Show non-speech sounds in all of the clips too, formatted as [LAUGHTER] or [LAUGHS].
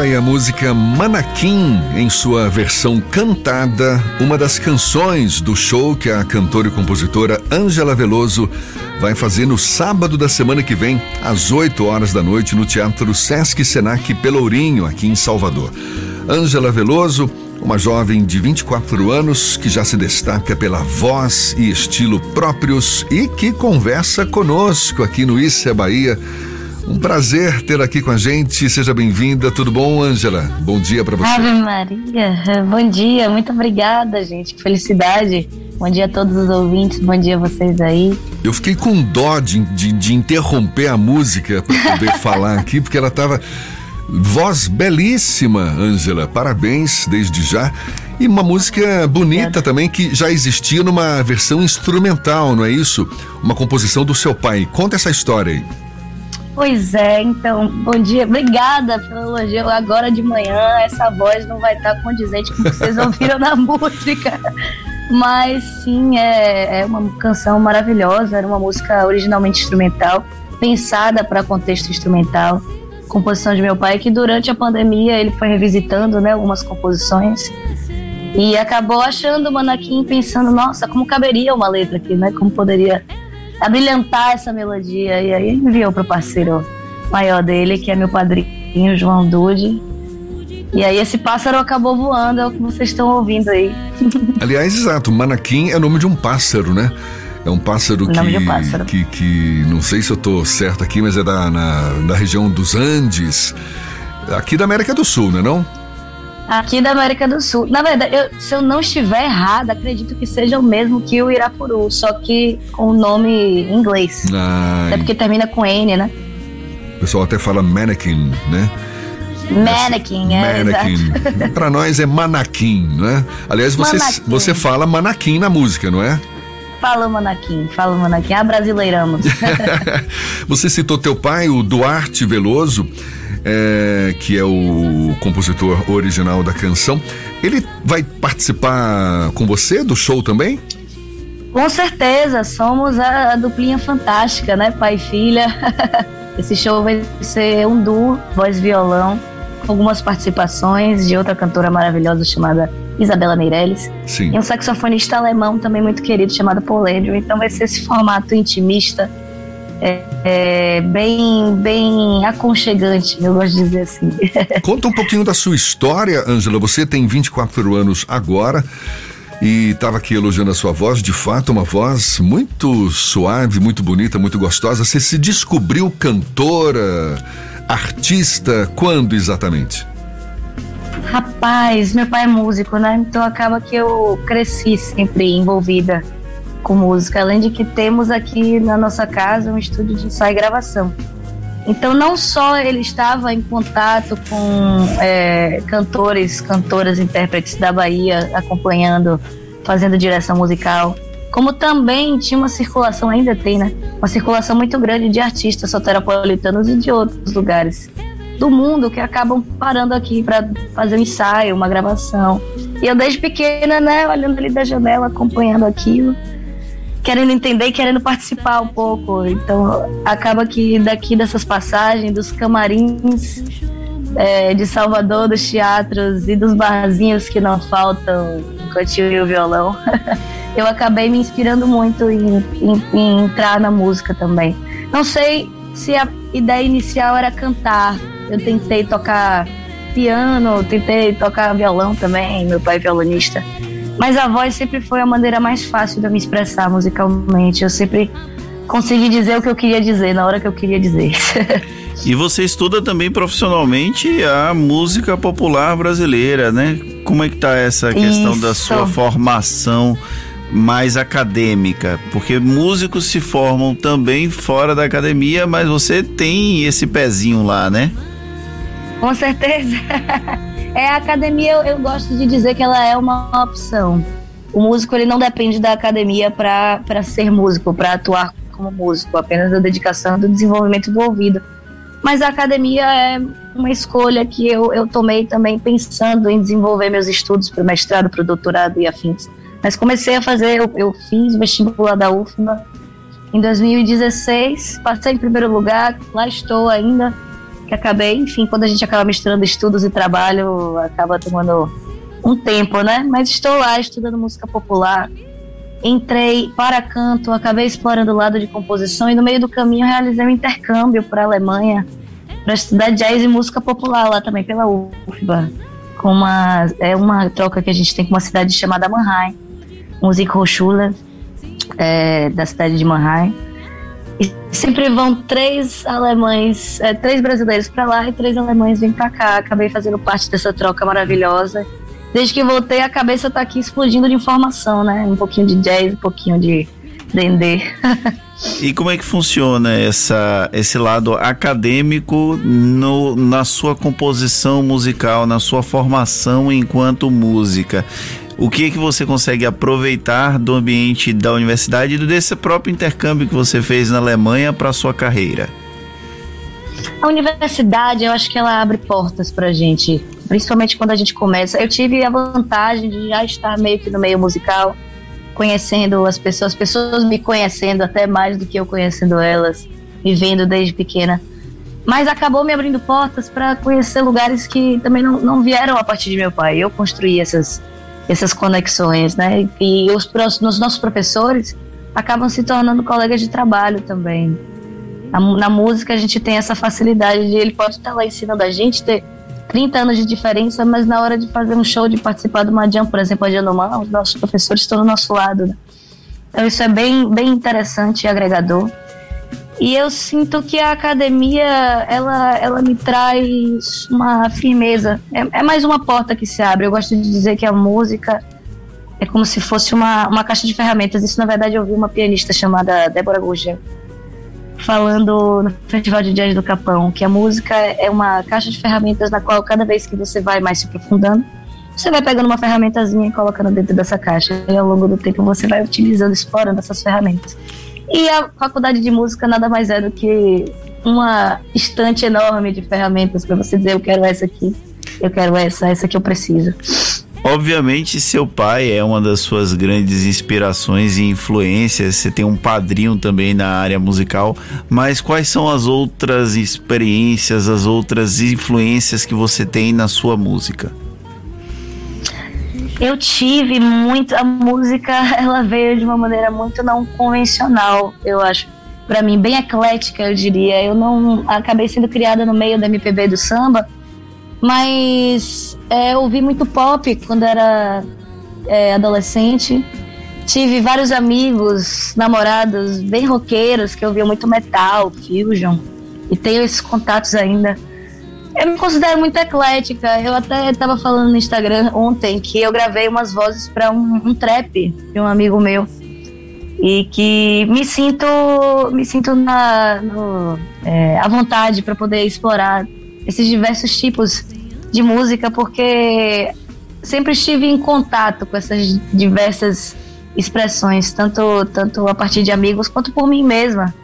Tá aí a música Manaquim, em sua versão cantada, uma das canções do show que a cantora e compositora Ângela Veloso vai fazer no sábado da semana que vem, às 8 horas da noite, no Teatro Sesc Senac Pelourinho, aqui em Salvador. Ângela Veloso, uma jovem de 24 anos que já se destaca pela voz e estilo próprios e que conversa conosco aqui no Isso é Bahia um prazer ter aqui com a gente. Seja bem-vinda. Tudo bom, Ângela? Bom dia para você. Ave Maria. [LAUGHS] Bom dia. Muito obrigada, gente. Que felicidade. Bom dia a todos os ouvintes. Bom dia a vocês aí. Eu fiquei com dó de, de, de interromper a música para poder [LAUGHS] falar aqui, porque ela estava voz belíssima, Ângela. Parabéns desde já. E uma música bonita também que já existia numa versão instrumental, não é isso? Uma composição do seu pai. Conta essa história aí. Pois é, então, bom dia. Obrigada pelo elogio. Agora de manhã, essa voz não vai estar condizente com o que vocês ouviram na [LAUGHS] música. Mas sim, é, é uma canção maravilhosa. Era uma música originalmente instrumental, pensada para contexto instrumental. Composição de meu pai, que durante a pandemia ele foi revisitando né, algumas composições. E acabou achando o Manaquim pensando, nossa, como caberia uma letra aqui, né? Como poderia abrilhantar essa melodia. E aí enviou pro parceiro maior dele, que é meu padrinho, João Dude. E aí esse pássaro acabou voando, é o que vocês estão ouvindo aí. [LAUGHS] Aliás, exato, Manaquim é nome de um pássaro, né? É um pássaro, que, um pássaro. que, que, não sei se eu tô certo aqui, mas é da, na, da região dos Andes, aqui da América do Sul, né não? Aqui da América do Sul. Na verdade, eu, se eu não estiver errada, acredito que seja o mesmo que o Irapuru, só que com o nome em inglês. Ai. É porque termina com N, né? O pessoal até fala mannequin, né? Mannequin, é. Mannequin. [LAUGHS] Para nós é manaquim, né? Aliás, você, você fala manaquim na música, não é? Fala Manaquim, fala Manaquim, ah, brasileiramos. [LAUGHS] você citou teu pai, o Duarte Veloso é, que é o compositor original da canção. Ele vai participar com você do show também? Com certeza, somos a, duplinha fantástica, né? Pai e filha. [LAUGHS] Esse show vai ser um duo, voz e violão, com algumas participações de outra cantora maravilhosa chamada Isabela Meirelles. Sim. E um saxofonista alemão também muito querido chamado Polênio. Então vai ser esse formato intimista é, é, bem, bem aconchegante, eu gosto de dizer assim. [LAUGHS] Conta um pouquinho da sua história, Ângela. Você tem 24 anos agora e estava aqui elogiando a sua voz, de fato, uma voz muito suave, muito bonita, muito gostosa. Você se descobriu cantora, artista, quando exatamente? Rapaz, meu pai é músico, né? Então acaba que eu cresci sempre envolvida com música, além de que temos aqui na nossa casa um estúdio de ensaio e gravação. Então, não só ele estava em contato com é, cantores, cantoras, intérpretes da Bahia, acompanhando, fazendo direção musical, como também tinha uma circulação, ainda tem, né? Uma circulação muito grande de artistas soteropolitanos e de outros lugares do mundo que acabam parando aqui para fazer um ensaio, uma gravação. E eu, desde pequena, né, olhando ali da janela, acompanhando aquilo querendo entender e querendo participar um pouco. Então acaba que daqui dessas passagens, dos camarins é, de Salvador, dos teatros e dos barzinhos que não faltam enquanto eu o violão, [LAUGHS] eu acabei me inspirando muito em, em, em entrar na música também. Não sei se a ideia inicial era cantar. Eu tentei tocar piano, tentei tocar violão também, meu pai é violonista. Mas a voz sempre foi a maneira mais fácil de eu me expressar musicalmente. Eu sempre consegui dizer o que eu queria dizer na hora que eu queria dizer. [LAUGHS] E você estuda também profissionalmente a música popular brasileira, né? Como é que tá essa questão Isso. da sua formação mais acadêmica? Porque músicos se formam também fora da academia, mas você tem esse pezinho lá, né? Com certeza. [LAUGHS] É, a academia, eu, eu gosto de dizer que ela é uma opção. O músico, ele não depende da academia para ser músico, para atuar como músico, apenas da dedicação do desenvolvimento do ouvido. Mas a academia é uma escolha que eu, eu tomei também pensando em desenvolver meus estudos para o mestrado, para o doutorado e afins. Mas comecei a fazer, eu, eu fiz vestibular da UFMA em 2016, passei em primeiro lugar, lá estou ainda que acabei, enfim, quando a gente acaba misturando estudos e trabalho, acaba tomando um tempo, né? Mas estou lá estudando música popular. Entrei para canto, acabei explorando o lado de composição e no meio do caminho realizei um intercâmbio para a Alemanha para estudar jazz e música popular lá também pela UFBA, com uma é uma troca que a gente tem com uma cidade chamada Mannheim, Musikhochschule é, da cidade de Mannheim. E sempre vão três alemães, é, três brasileiros para lá e três alemães vêm para cá. Acabei fazendo parte dessa troca maravilhosa desde que voltei, a cabeça tá aqui explodindo de informação, né? Um pouquinho de jazz, um pouquinho de dendê. [LAUGHS] e como é que funciona essa, esse lado acadêmico no, na sua composição musical, na sua formação enquanto música? O que é que você consegue aproveitar do ambiente da universidade e desse próprio intercâmbio que você fez na Alemanha para sua carreira? A universidade, eu acho que ela abre portas para gente principalmente quando a gente começa. Eu tive a vantagem de já estar meio que no meio musical, conhecendo as pessoas, as pessoas me conhecendo até mais do que eu conhecendo elas, me vendo desde pequena. Mas acabou me abrindo portas para conhecer lugares que também não, não vieram a partir de meu pai. Eu construí essas, essas conexões, né? E os, os nossos professores acabam se tornando colegas de trabalho também. Na, na música a gente tem essa facilidade de ele pode estar lá ensinando a gente, ter 30 anos de diferença, mas na hora de fazer um show, de participar de uma jam, por exemplo, a Janomã, os nossos professores estão do nosso lado. Né? Então isso é bem, bem interessante e agregador. E eu sinto que a academia, ela, ela me traz uma firmeza. É, é mais uma porta que se abre. Eu gosto de dizer que a música é como se fosse uma, uma caixa de ferramentas. Isso, na verdade, eu ouvi uma pianista chamada Débora Gugel falando no Festival de Jazz do Capão, que a música é uma caixa de ferramentas na qual cada vez que você vai mais se aprofundando, você vai pegando uma ferramentazinha e colocando dentro dessa caixa. E ao longo do tempo você vai utilizando, explorando essas ferramentas. E a faculdade de música nada mais é do que uma estante enorme de ferramentas para você dizer eu quero essa aqui, eu quero essa, essa que eu preciso. Obviamente, seu pai é uma das suas grandes inspirações e influências. Você tem um padrinho também na área musical. Mas quais são as outras experiências, as outras influências que você tem na sua música? Eu tive muito. A música, ela veio de uma maneira muito não convencional, eu acho. Para mim, bem eclética, eu diria. Eu não acabei sendo criada no meio da MPB do samba mas é, eu ouvi muito pop quando era é, adolescente. Tive vários amigos, namorados bem roqueiros que ouviam muito metal, fusion. E tenho esses contatos ainda. Eu me considero muito eclética. Eu até estava falando no Instagram ontem que eu gravei umas vozes para um, um trap de um amigo meu e que me sinto me sinto na no, é, à vontade para poder explorar esses diversos tipos de música, porque sempre estive em contato com essas diversas expressões, tanto, tanto a partir de amigos quanto por mim mesma,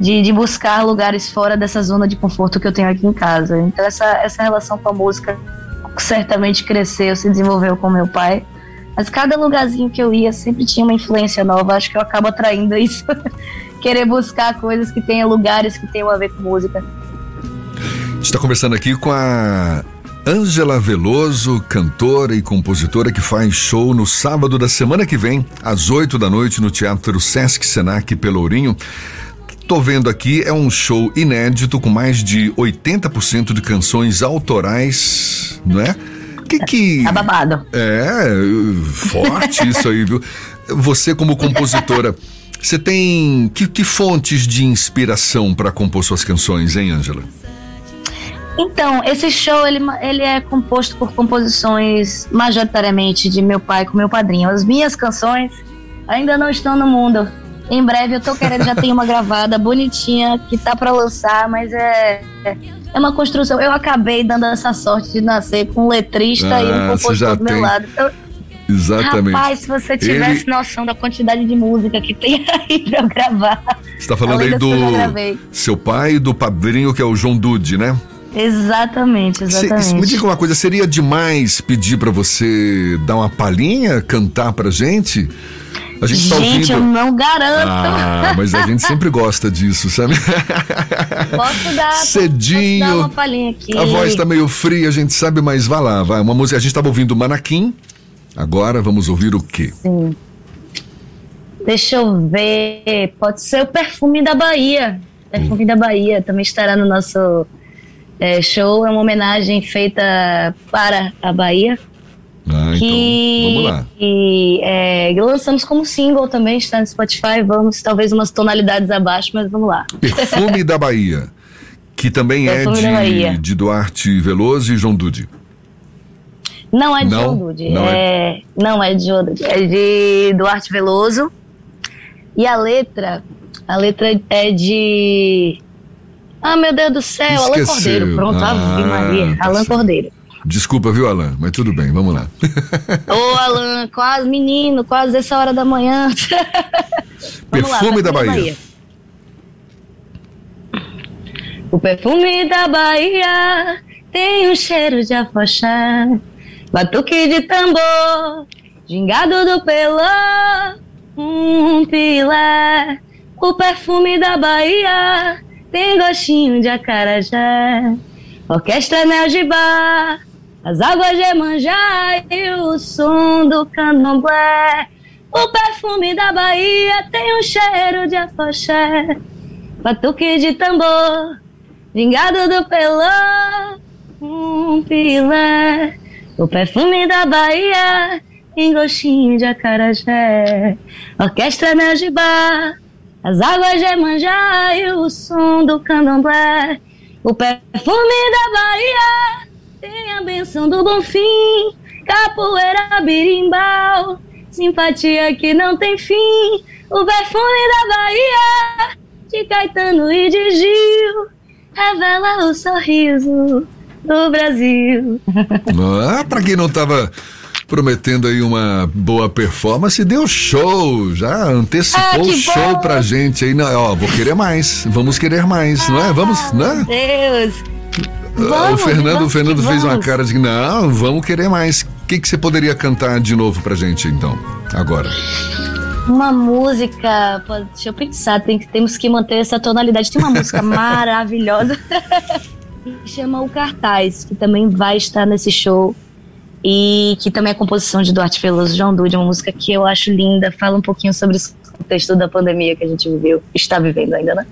de, de buscar lugares fora dessa zona de conforto que eu tenho aqui em casa. Então, essa, essa relação com a música certamente cresceu, se desenvolveu com meu pai. Mas cada lugarzinho que eu ia sempre tinha uma influência nova. Acho que eu acabo atraindo isso. [LAUGHS] Querer buscar coisas que tenham lugares que tenham a ver com música. A gente está conversando aqui com a Ângela Veloso, cantora e compositora que faz show no sábado da semana que vem, às 8 da noite, no Teatro Sesc Senac Pelourinho. Tô vendo aqui, é um show inédito com mais de 80% de canções autorais, não é? Que que. Tá babado. É, forte isso aí, viu? Você, como compositora, você tem que, que fontes de inspiração para compor suas canções, hein, Ângela? Então, esse show ele, ele é composto por composições majoritariamente de meu pai com meu padrinho. As minhas canções ainda não estão no mundo. Em breve eu tô querendo, já tem uma gravada bonitinha que tá para lançar, mas é, é uma construção. Eu acabei dando essa sorte de nascer com um letrista ah, e um compositor do meu tem... lado. Eu, Exatamente. Rapaz, se você tivesse Ele... noção da quantidade de música que tem [LAUGHS] aí pra eu gravar. Você tá falando aí do seu pai e do padrinho, que é o João Dude, né? Exatamente, exatamente. Se, me diga uma coisa, seria demais pedir para você dar uma palhinha, cantar pra gente? A gente, tá ouvindo... eu não garanto. Ah, mas a gente sempre gosta disso, sabe? Posso dar, Cedinho. Posso dar uma palhinha aqui. A voz tá meio fria, a gente sabe, mas vai lá, vai. Uma música, a gente tava ouvindo Manaquim. Agora vamos ouvir o quê? Sim. Deixa eu ver. Pode ser o Perfume da Bahia. Perfume hum. da Bahia também estará no nosso é, show. É uma homenagem feita para a Bahia. Ah, que, então, vamos lá. E é, lançamos como single também, está no Spotify. Vamos, talvez umas tonalidades abaixo, mas vamos lá. Perfume da Bahia, que também é de, de Duarte Veloso e João Dude. Não é de não, João Dude. Não é, é, não é de João Dude. É de Duarte Veloso. E a letra, a letra é de. Ah, meu Deus do céu, Esqueceu. Alan Cordeiro. Pronto, ah, Ave Maria. Tá Alan certo. Cordeiro. Desculpa, viu, Alan? Mas tudo bem, vamos lá. Ô, Alan, quase menino, quase essa hora da manhã. [LAUGHS] perfume lá, da Bahia. Bahia. O perfume da Bahia tem um cheiro de afoxé, batuque de tambor, gingado do pelô, um pilé. O perfume da Bahia tem gostinho de acarajé, orquestra Nel de bar as águas de Emanjá e o som do candomblé. O perfume da Bahia tem um cheiro de afoxé, batuque de tambor, vingado do pelô, um pilé. O perfume da Bahia tem gostinho de acarajé, orquestra Najibá, as águas de Emanjá e o som do candomblé. O perfume da Bahia tem a benção do Bonfim, capoeira birimbau, simpatia que não tem fim. O perfume da Bahia, de Caetano e de Gil, revela o sorriso do Brasil. [LAUGHS] Ah, pra quem não tava prometendo aí uma boa performance, deu show, já antecipou ah, o show bom. pra gente aí, não, ó, vou querer mais, vamos querer mais, ah, não é? Vamos, né? Deus, Vamos, o Fernando, o Fernando fez uma cara de não, vamos querer mais. O que, que você poderia cantar de novo pra gente, então, agora? Uma música, deixa eu pensar, tem, temos que manter essa tonalidade. Tem uma música [LAUGHS] maravilhosa que [LAUGHS] chama O Cartaz, que também vai estar nesse show e que também é composição de Duarte Veloso João Dude, uma música que eu acho linda, fala um pouquinho sobre o contexto da pandemia que a gente viveu, está vivendo ainda, né?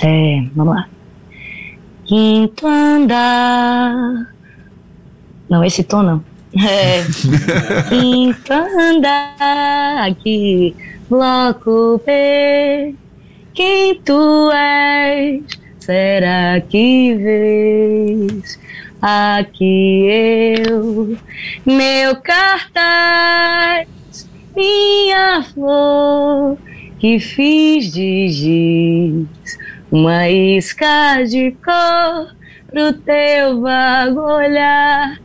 É, vamos lá. Quinto andar. Não, esse tom não. É. [LAUGHS] Quinto andar. Aqui. Bloco P. Quem tu és? Será que vês? Aqui eu, meu cartaz, minha flor que fiz de giz uma isca de cor pro teu vago olhar.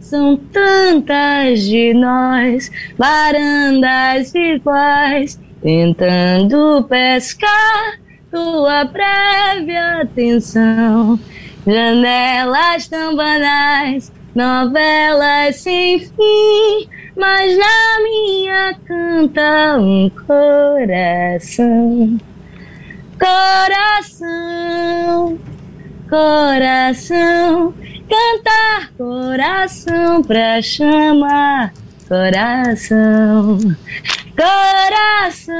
São tantas de nós, varandas iguais, tentando pescar tua breve atenção. Janelas tão banais, novelas sem fim, mas na minha canta um coração. Coração, coração, cantar coração pra chamar coração, coração,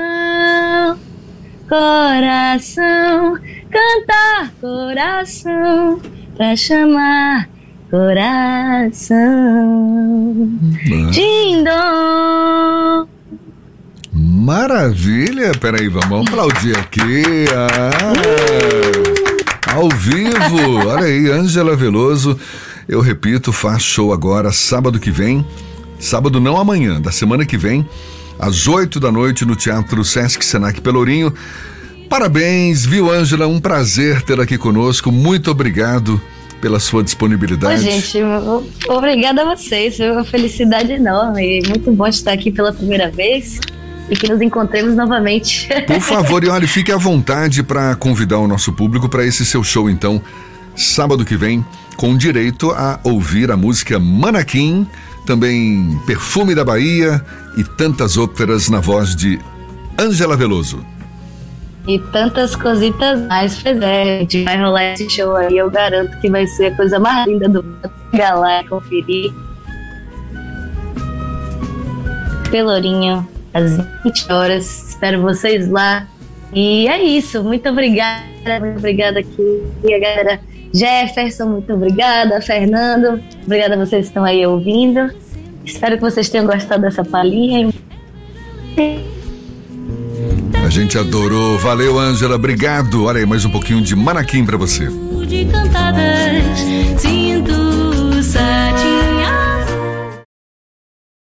coração, cantar coração pra chamar coração. Dindom. Maravilha! Peraí, vamos aplaudir aqui. Ah, ao vivo! Olha aí, Ângela Veloso. Eu repito, faz show agora, sábado que vem. Sábado não amanhã, da semana que vem, às 8 da noite, no Teatro Sesc Senac Pelourinho. Parabéns, viu, Ângela? Um prazer ter aqui conosco. Muito obrigado pela sua disponibilidade. Oi, gente, obrigada a vocês. Foi uma felicidade enorme. Muito bom estar aqui pela primeira vez e que nos encontremos novamente. Por [LAUGHS] favor, e olha, fique à vontade para convidar o nosso público para esse seu show, então, sábado que vem, com direito a ouvir a música Manaquim também Perfume da Bahia e tantas outras na voz de Ângela Veloso. E tantas cositas mais, pois é, gente vai rolar esse show aí, eu garanto que vai ser a coisa mais linda do mundo. Chegar lá e conferir. Pelourinho, às 20 horas, espero vocês lá. E é isso, muito obrigada, muito obrigada aqui, a galera Jefferson, muito obrigada, Fernando, obrigada a vocês que estão aí ouvindo. Espero que vocês tenham gostado dessa palhinha. A gente adorou. Valeu, Ângela. Obrigado. Olha aí, mais um pouquinho de Manaquim para você. De cantadas, sinto satisfação.